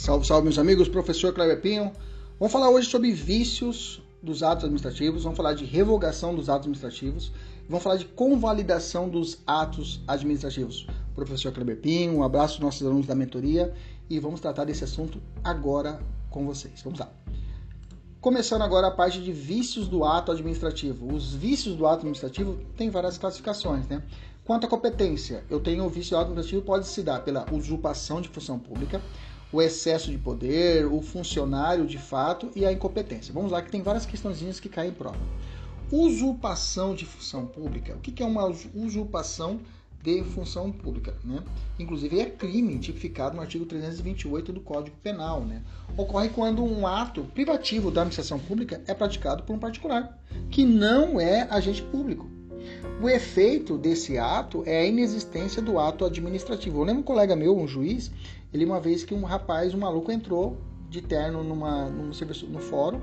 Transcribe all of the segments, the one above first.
Salve, salve, meus amigos, professor Cleber Pinho. Vamos falar hoje sobre vícios dos atos administrativos, vamos falar de revogação dos atos administrativos, vamos falar de convalidação dos atos administrativos. Professor Cleber Pinho, um abraço aos nossos alunos da mentoria e vamos tratar desse assunto agora com vocês. Vamos lá. Começando agora a parte de vícios do ato administrativo. Os vícios do ato administrativo têm várias classificações, né? Quanto à competência, eu tenho o vício do ato administrativo pode se dar pela usurpação de função pública, o excesso de poder, o funcionário de fato e a incompetência. Vamos lá que tem várias questõezinhas que caem em prova. Usurpação de função pública. O que é uma usurpação de função pública, né? Inclusive é crime tipificado no artigo 328 do Código Penal, né? Ocorre quando um ato privativo da administração pública é praticado por um particular, que não é agente público. O efeito desse ato é a inexistência do ato administrativo. Eu lembro um colega meu, um juiz, ele uma vez que um rapaz, um maluco entrou de terno numa, num serviço, no fórum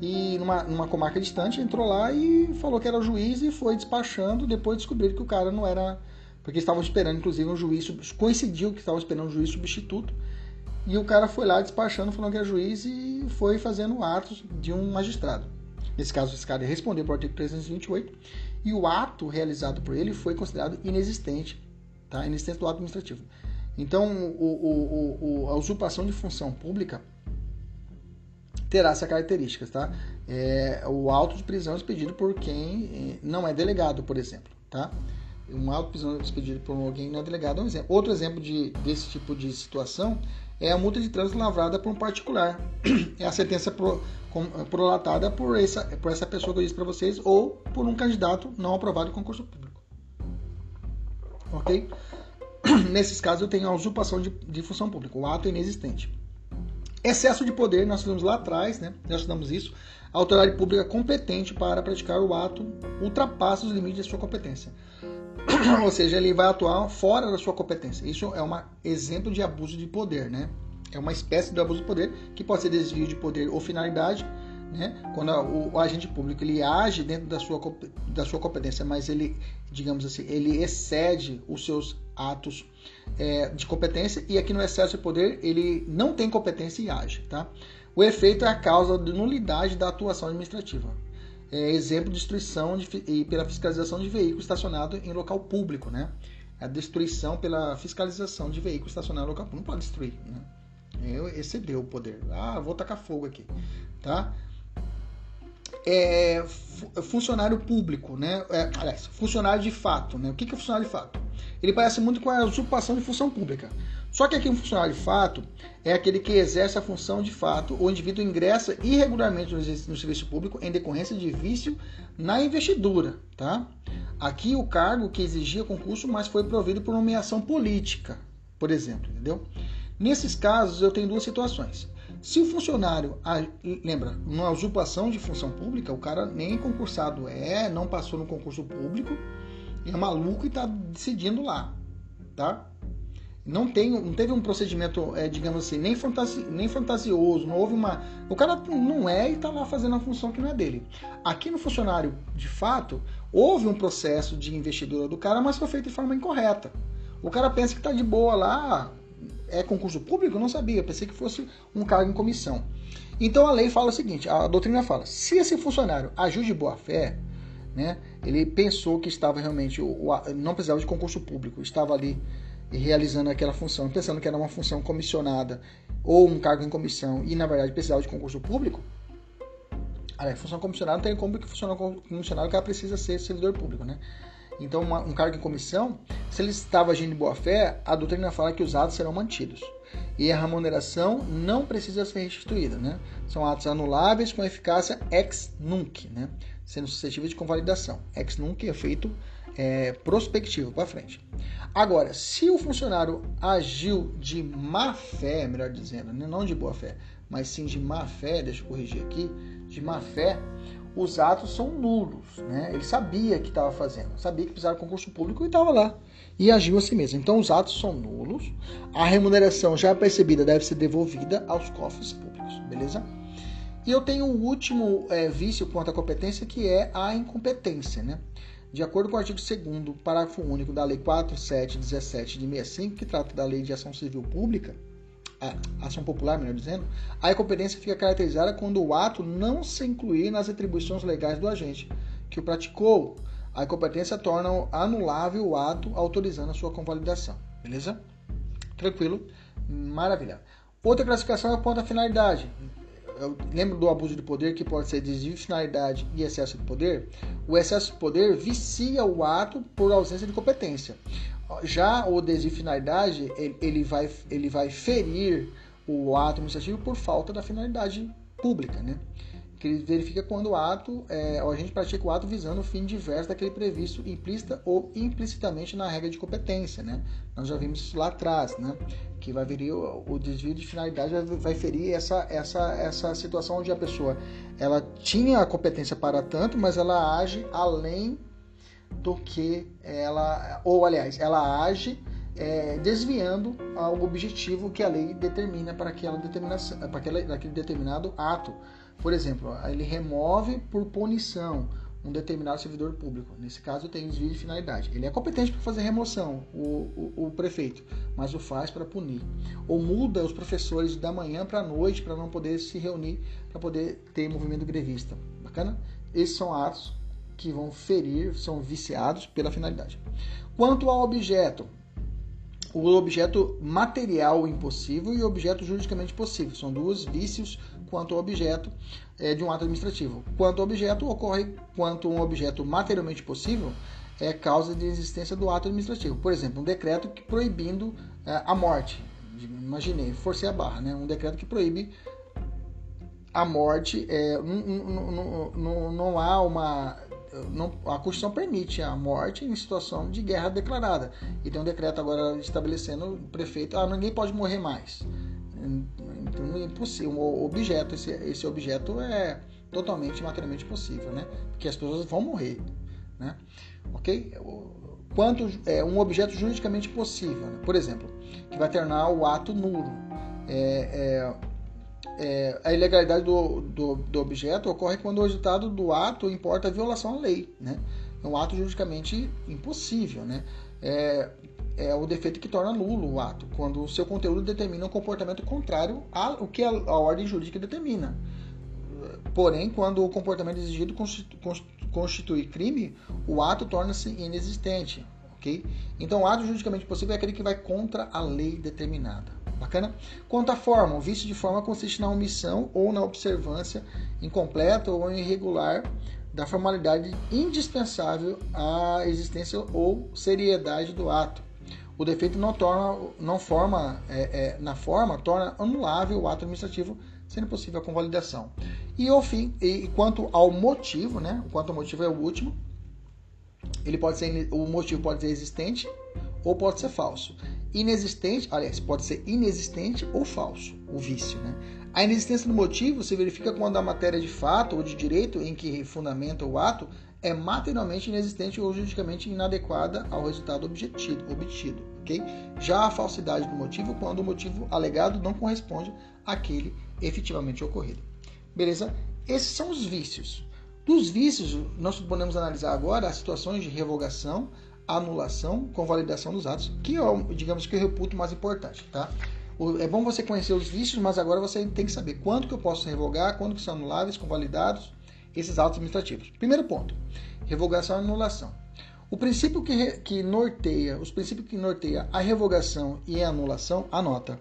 e numa, numa comarca distante, entrou lá e falou que era o juiz e foi despachando, depois descobriram que o cara não era porque estavam esperando, inclusive, um juiz, coincidiu que estavam esperando um juiz substituto, e o cara foi lá despachando, falando que era juiz e foi fazendo atos de um magistrado. Nesse caso, esse cara respondeu para o artigo 328, e o ato realizado por ele foi considerado inexistente, tá? inexistente do ato administrativo. Então, o, o, o, a usurpação de função pública terá essa característica, tá? É, o auto de prisão expedido por quem eh, não é delegado, por exemplo, tá? um auto prisão expedido por alguém não é delegado é um exemplo. Outro exemplo de, desse tipo de situação é a multa de trânsito lavrada por um particular. É a sentença pro, com, prolatada por essa, por essa pessoa que eu disse para vocês ou por um candidato não aprovado em concurso público. Ok? Nesses casos eu tenho a usurpação de, de função pública, o ato é inexistente. Excesso de poder, nós fizemos lá atrás, né? já estudamos isso. A autoridade pública competente para praticar o ato ultrapassa os limites de sua competência. ou seja, ele vai atuar fora da sua competência. Isso é um exemplo de abuso de poder, né? É uma espécie de abuso de poder que pode ser desvio de poder ou finalidade, né? Quando o, o agente público ele age dentro da sua, da sua competência, mas ele, digamos assim, ele excede os seus atos é, de competência e aqui no excesso de poder ele não tem competência e age, tá? O efeito é a causa de nulidade da atuação administrativa é, exemplo de destruição de, e pela fiscalização de veículo estacionado em local público, né? A destruição pela fiscalização de veículo estacionado em local público. Não pode destruir, né? Eu excedeu o poder. Ah, vou tacar fogo aqui, tá? É, funcionário público, né? É, aliás, funcionário de fato, né? O que é funcionário de fato? Ele parece muito com a usurpação de função pública. Só que aqui um funcionário de fato é aquele que exerce a função de fato. O indivíduo ingressa irregularmente no serviço público em decorrência de vício na investidura, tá? Aqui o cargo que exigia concurso, mas foi provido por nomeação política, por exemplo, entendeu? Nesses casos eu tenho duas situações. Se o funcionário, lembra, numa usurpação de função pública, o cara nem concursado é, não passou no concurso público, é maluco e está decidindo lá, tá? Não, tem, não teve um procedimento, é, digamos assim, nem, fantasi, nem fantasioso, não houve uma. O cara não é e está lá fazendo a função que não é dele. Aqui no funcionário, de fato, houve um processo de investidura do cara, mas foi feito de forma incorreta. O cara pensa que está de boa lá, é concurso público? Eu não sabia, pensei que fosse um cargo em comissão. Então a lei fala o seguinte: a doutrina fala, se esse funcionário agiu de boa fé, né, ele pensou que estava realmente, não precisava de concurso público, estava ali realizando aquela função, pensando que era uma função comissionada ou um cargo em comissão e na verdade precisava de concurso público, a função comissionada não tem como que funciona comissionado, o cara precisa ser servidor público, né? Então, uma, um cargo em comissão, se ele estava agindo de boa fé, a doutrina fala que os atos serão mantidos. E a remuneração não precisa ser restituída, né? São atos anuláveis com eficácia ex nunc, né? Sendo suscetíveis de convalidação. Ex nunc é feito é, prospectivo para frente. Agora, se o funcionário agiu de má fé, melhor dizendo, né, não de boa fé, mas sim de má fé, deixa eu corrigir aqui, de má fé, os atos são nulos. Né? Ele sabia que estava fazendo, sabia que precisava de concurso público e estava lá. E agiu assim mesmo. Então os atos são nulos. A remuneração já percebida deve ser devolvida aos cofres públicos, beleza? E eu tenho o último é, vício quanto à competência, que é a incompetência, né? De acordo com o artigo 2 parágrafo único da Lei 4717 de 65, que trata da Lei de Ação Civil Pública, ação popular, melhor dizendo, a incompetência fica caracterizada quando o ato não se incluir nas atribuições legais do agente que o praticou. A incompetência torna anulável o ato, autorizando a sua convalidação. Beleza? Tranquilo? Maravilha. Outra classificação é quanto à finalidade. Eu lembro do abuso de poder, que pode ser desvio de finalidade e excesso de poder. O excesso de poder vicia o ato por ausência de competência. Já o desvio de finalidade, ele vai, ele vai ferir o ato administrativo por falta da finalidade pública, né? que ele verifica quando o ato, é, a gente pratica o ato visando o fim diverso daquele previsto implícita ou implicitamente na regra de competência, né? Nós já vimos isso lá atrás, né? Que vai vir o, o desvio de finalidade vai, vai ferir essa, essa, essa situação onde a pessoa ela tinha a competência para tanto, mas ela age além do que ela, ou aliás, ela age é, desviando o objetivo que a lei determina para aquela determinação, para aquele, aquele determinado ato. Por exemplo, ele remove por punição um determinado servidor público. Nesse caso, tem desvio de finalidade. Ele é competente para fazer remoção, o, o, o, prefeito, mas o faz para punir. Ou muda os professores da manhã para a noite para não poder se reunir, para poder ter movimento grevista. Bacana? Esses são atos que vão ferir, são viciados pela finalidade. Quanto ao objeto, o objeto material impossível e o objeto juridicamente possível. São dois vícios quanto ao objeto é, de um ato administrativo. Quanto ao objeto, ocorre quanto um objeto materialmente possível é causa de existência do ato administrativo. Por exemplo, um decreto que proibindo é, a morte. Imaginei, forcei a barra, né? Um decreto que proíbe a morte. É, não, não, não, não há uma não, a Constituição permite a morte em situação de guerra declarada. E tem um decreto agora estabelecendo o prefeito, ah, ninguém pode morrer mais. Então é impossível. Um objeto, esse, esse objeto é totalmente materialmente possível, né? Porque as pessoas vão morrer, né? Ok? Quanto é um objeto juridicamente possível, né? por exemplo, que vai tornar o ato nulo. É, é, é, a ilegalidade do, do, do, objeto ocorre quando o resultado do ato importa a violação à lei. Né? É um ato juridicamente impossível. Né? É, é o defeito que torna nulo o ato, quando o seu conteúdo determina um comportamento contrário ao que a, a ordem jurídica determina. Porém, quando o comportamento exigido constitui crime, o ato torna-se inexistente. Okay? Então, o ato juridicamente possível é aquele que vai contra a lei determinada. Bacana? Quanto à forma, o vício de forma consiste na omissão ou na observância incompleta ou irregular da formalidade indispensável à existência ou seriedade do ato. O defeito não torna, não forma, é, é, na forma, torna anulável o ato administrativo, sendo possível a convalidação. E ao fim, e quanto ao motivo, né? Quanto ao motivo é o último, ele pode ser, o motivo pode ser existente ou pode ser falso inexistente, aliás, pode ser inexistente ou falso, o vício. Né? A inexistência do motivo se verifica quando a matéria de fato ou de direito em que fundamenta o ato é materialmente inexistente ou juridicamente inadequada ao resultado obtido, obtido ok? Já a falsidade do motivo quando o motivo alegado não corresponde àquele efetivamente ocorrido. Beleza? Esses são os vícios. Dos vícios, nós podemos analisar agora as situações de revogação, anulação, convalidação dos atos, que é, digamos que eu reputo mais importante, tá? É bom você conhecer os vícios, mas agora você tem que saber quanto que eu posso revogar, quando que são anuláveis, convalidados, esses atos administrativos. Primeiro ponto, revogação e anulação. O princípio que, que norteia, os princípios que norteia a revogação e a anulação, anota,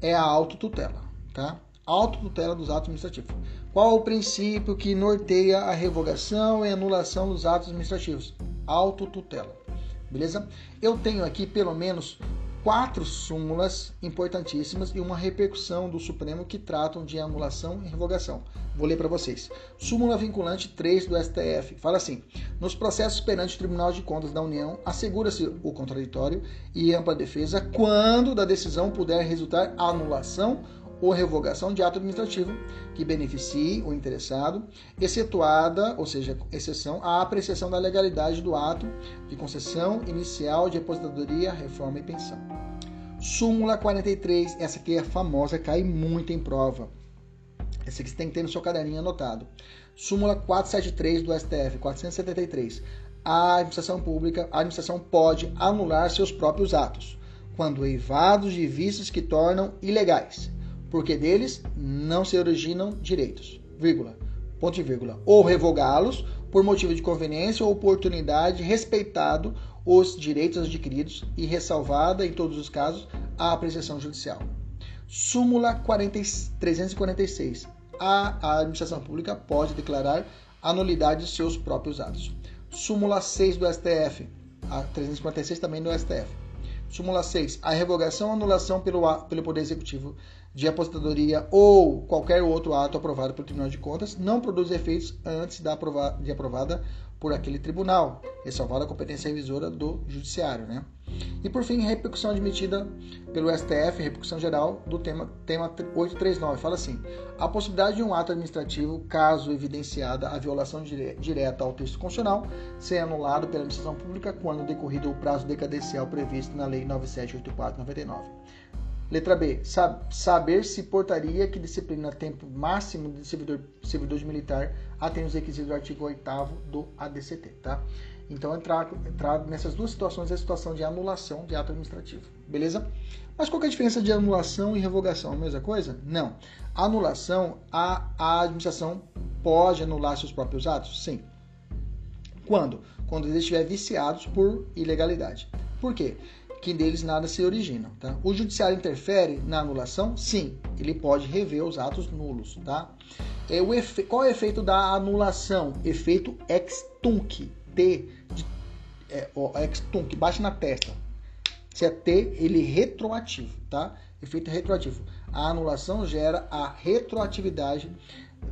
é a autotutela, tá? Autotutela dos atos administrativos. Qual o princípio que norteia a revogação e anulação dos atos administrativos? Autotutela. Beleza? Eu tenho aqui pelo menos quatro súmulas importantíssimas e uma repercussão do Supremo que tratam de anulação e revogação. Vou ler para vocês. Súmula vinculante 3 do STF. Fala assim: nos processos perante o Tribunal de Contas da União, assegura-se o contraditório e ampla defesa quando da decisão puder resultar anulação ou revogação de ato administrativo que beneficie o interessado, excetuada, ou seja, exceção, a apreciação da legalidade do ato de concessão inicial de aposentadoria, reforma e pensão. Súmula 43, essa aqui é famosa, cai muito em prova. Essa aqui você tem que ter no seu caderninho anotado. Súmula 473 do STF, 473. A administração pública, a administração pode anular seus próprios atos quando eivados de vícios que tornam ilegais, porque deles não se originam direitos, vírgula, ponto e vírgula, ou revogá-los por motivo de conveniência ou oportunidade, respeitado os direitos adquiridos e ressalvada, em todos os casos, a apreciação judicial. Súmula 40, 346. A, a administração pública pode declarar a nulidade de seus próprios atos. Súmula 6 do STF. A 346 também do STF. Súmula 6. A revogação ou anulação pelo, pelo Poder Executivo de aposentadoria ou qualquer outro ato aprovado pelo Tribunal de Contas não produz efeitos antes da aprova de aprovada por aquele tribunal, ressalvada a competência revisora do Judiciário. Né? E por fim, repercussão admitida pelo STF, repercussão geral do tema, tema 839, fala assim: a possibilidade de um ato administrativo, caso evidenciada a violação direta ao texto constitucional, ser anulado pela administração pública quando decorrido o prazo decadencial previsto na Lei 9784/99. Letra B. Saber se portaria que disciplina tempo máximo de servidor, servidor militar atende os requisitos do artigo 8 do ADCT, tá? Então, entrar, entrar nessas duas situações é a situação de anulação de ato administrativo, beleza? Mas qual é a diferença de anulação e revogação? A mesma coisa? Não. Anulação, a, a administração pode anular seus próprios atos? Sim. Quando? Quando eles estiverem viciados por ilegalidade. Por quê? Que deles nada se origina. Tá? O judiciário interfere na anulação? Sim. Ele pode rever os atos nulos. Tá? É o efe... Qual é o efeito da anulação? Efeito ex tunc. T, de, é, que bate na testa. Se é T, ele é retroativo, tá? Efeito retroativo. A anulação gera a retroatividade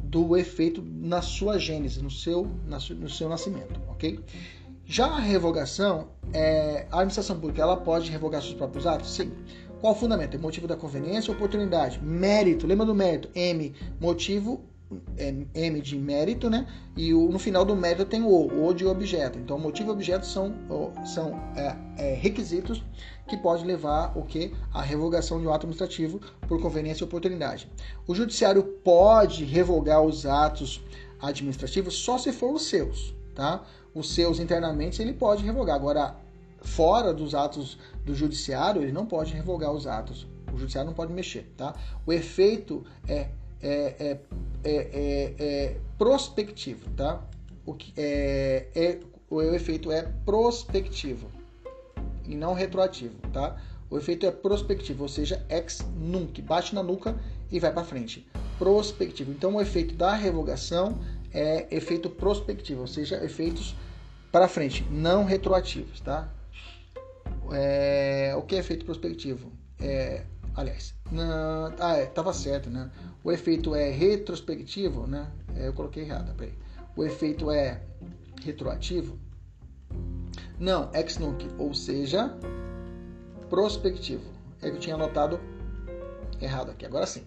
do efeito na sua gênese, no seu, no seu nascimento, ok? Já a revogação, é, a administração pública ela pode revogar seus próprios atos? Sim. Qual o fundamento? É motivo da conveniência ou oportunidade? Mérito, lembra do mérito? M, motivo M de mérito, né? E o, no final do mérito tem o O, o de objeto. Então, motivo e objeto são, são é, é, requisitos que pode levar o que? A revogação de um ato administrativo por conveniência e oportunidade. O judiciário pode revogar os atos administrativos só se for os seus, tá? Os seus internamente ele pode revogar. Agora, fora dos atos do judiciário, ele não pode revogar os atos. O judiciário não pode mexer, tá? O efeito é é, é, é, é, é prospectivo, tá? O, que é, é, o efeito é prospectivo e não retroativo, tá? O efeito é prospectivo, ou seja, ex nunc, bate na nuca e vai para frente. Prospectivo. Então, o efeito da revogação é efeito prospectivo, ou seja, efeitos para frente, não retroativos, tá? É, o que é efeito prospectivo? É, aliás, na, ah, é, tava certo, né? O efeito é retrospectivo, né? É, eu coloquei errado, peraí. O efeito é retroativo? Não, ex nunc, ou seja, prospectivo. É que eu tinha anotado errado aqui, agora sim.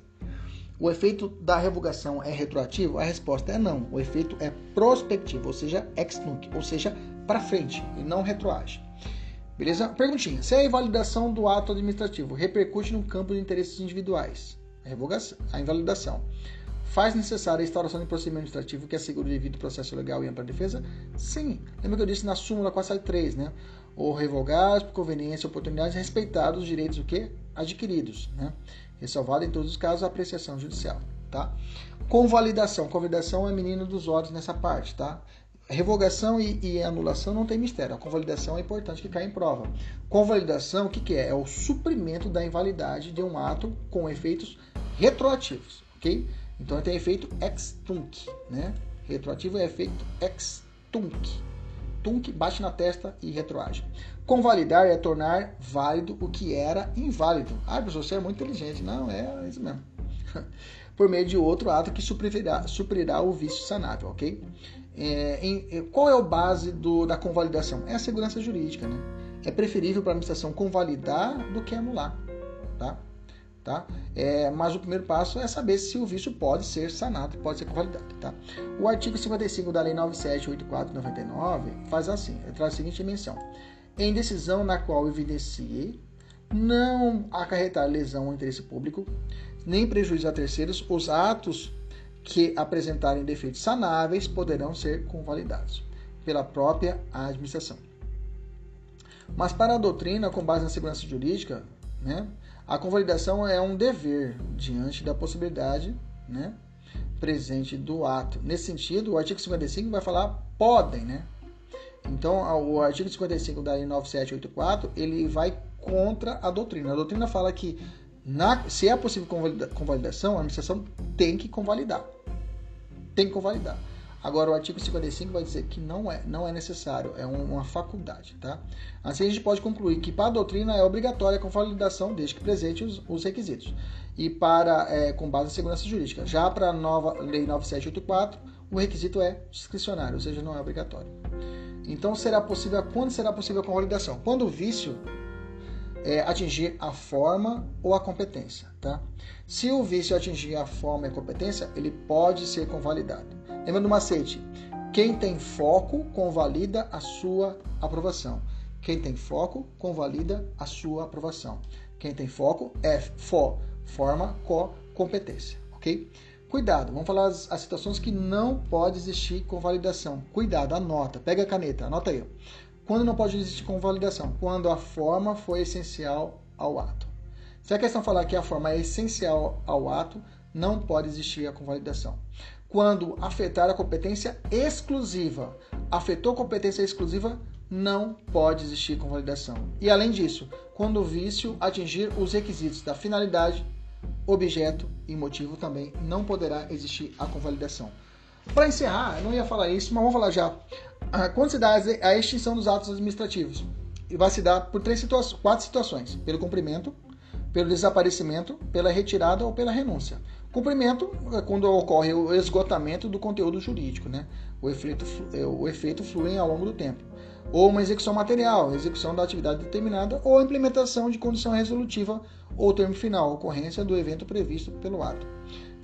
O efeito da revogação é retroativo? A resposta é não. O efeito é prospectivo, ou seja, ex nunc, ou seja, para frente e não retroage. Beleza? Perguntinha: se a invalidação do ato administrativo repercute no campo de interesses individuais, a, revogação, a invalidação. Faz necessária a instauração de procedimento administrativo que assegure o devido processo legal e ampla defesa? Sim. Lembra que eu disse na súmula 473, né? Ou revogar por conveniência oportunidades respeitados os direitos o quê? adquiridos, né? Ressalvado em todos os casos a apreciação judicial, tá? Convalidação. Convalidação é menino dos olhos nessa parte, tá? Revogação e, e, anulação não tem mistério. A convalidação é importante que caia em prova. Convalidação, o que, que é? É o suprimento da invalidade de um ato com efeitos retroativos, ok? Então tem efeito ex tunc, né? Retroativo é efeito ex tunc. Tunc bate na testa e retroage. Convalidar é tornar válido o que era inválido. Ah, professor, você é muito inteligente. Não, é isso mesmo. Por meio de outro ato que suprirá, suprirá o vício sanável, ok? É, em, qual é o base do, da convalidação? É a segurança jurídica, né? É preferível para a administração convalidar do que anular, tá? Tá? É, mas o primeiro passo é saber se o vício pode ser sanado, pode ser convalidado. Tá? O artigo 55 da Lei 978499 faz assim, traz a seguinte menção. Em decisão na qual evidencie não acarretar lesão ao interesse público, nem prejuízo a terceiros, os atos que apresentarem defeitos sanáveis poderão ser convalidados pela própria administração. Mas para a doutrina, com base na segurança jurídica, né, a convalidação é um dever diante da possibilidade né, presente do ato. Nesse sentido, o artigo 55 vai falar podem, né? Então, o artigo 55 da Lei 9784, ele vai contra a doutrina. A doutrina fala que na, se é possível convalidação, a administração tem que convalidar. Tem que convalidar. Agora, o artigo 55 vai dizer que não é, não é necessário, é uma faculdade. Tá? Assim, a gente pode concluir que para a doutrina é obrigatória a convalidação desde que presente os, os requisitos. E para, é, com base em segurança jurídica. Já para a nova Lei 9784, o requisito é discricionário, ou seja, não é obrigatório. Então, será possível, quando será possível a convalidação? Quando o vício é, atingir a forma ou a competência. Tá? Se o vício atingir a forma e a competência, ele pode ser convalidado. Lembra do macete? Quem tem foco convalida a sua aprovação. Quem tem foco convalida a sua aprovação. Quem tem foco é fo, forma, co, competência, ok? Cuidado, vamos falar as, as situações que não pode existir convalidação. Cuidado, anota, pega a caneta, anota aí. Quando não pode existir convalidação? Quando a forma foi essencial ao ato. Se a questão falar que a forma é essencial ao ato, não pode existir a convalidação. Quando afetar a competência exclusiva, afetou competência exclusiva, não pode existir convalidação. E além disso, quando o vício atingir os requisitos da finalidade, objeto e motivo, também não poderá existir a convalidação. Para encerrar, não ia falar isso, mas vamos falar já. Ah, quando se dá a extinção dos atos administrativos, vai se dar por três situa quatro situações: pelo cumprimento, pelo desaparecimento, pela retirada ou pela renúncia. Cumprimento é quando ocorre o esgotamento do conteúdo jurídico, né? O efeito, é, o efeito flui ao longo do tempo. Ou uma execução material, execução da atividade determinada, ou implementação de condição resolutiva ou termo final, ocorrência do evento previsto pelo ato.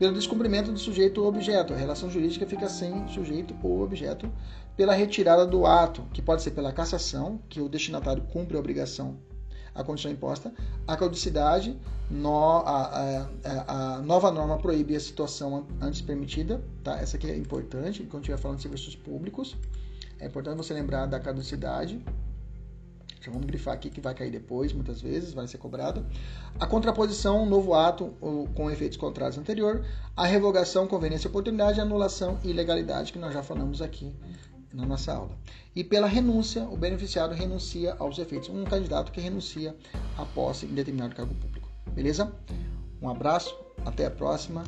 Pelo descumprimento do sujeito ou objeto, a relação jurídica fica sem sujeito ou objeto. Pela retirada do ato, que pode ser pela cassação, que o destinatário cumpre a obrigação a condição imposta. A caducidade, no, a, a, a, nova norma proíbe a situação antes permitida. Tá? Essa aqui é importante quando estiver falando de serviços públicos. É importante você lembrar da caducidade. Já vamos grifar aqui que vai cair depois, muitas vezes, vai ser cobrada. A contraposição, novo ato com efeitos contrários anterior. A revogação, conveniência, oportunidade, anulação e ilegalidade, que nós já falamos aqui na nossa aula. E pela renúncia, o beneficiário renuncia aos efeitos. Um candidato que renuncia à posse em determinado cargo público. Beleza? Um abraço, até a próxima.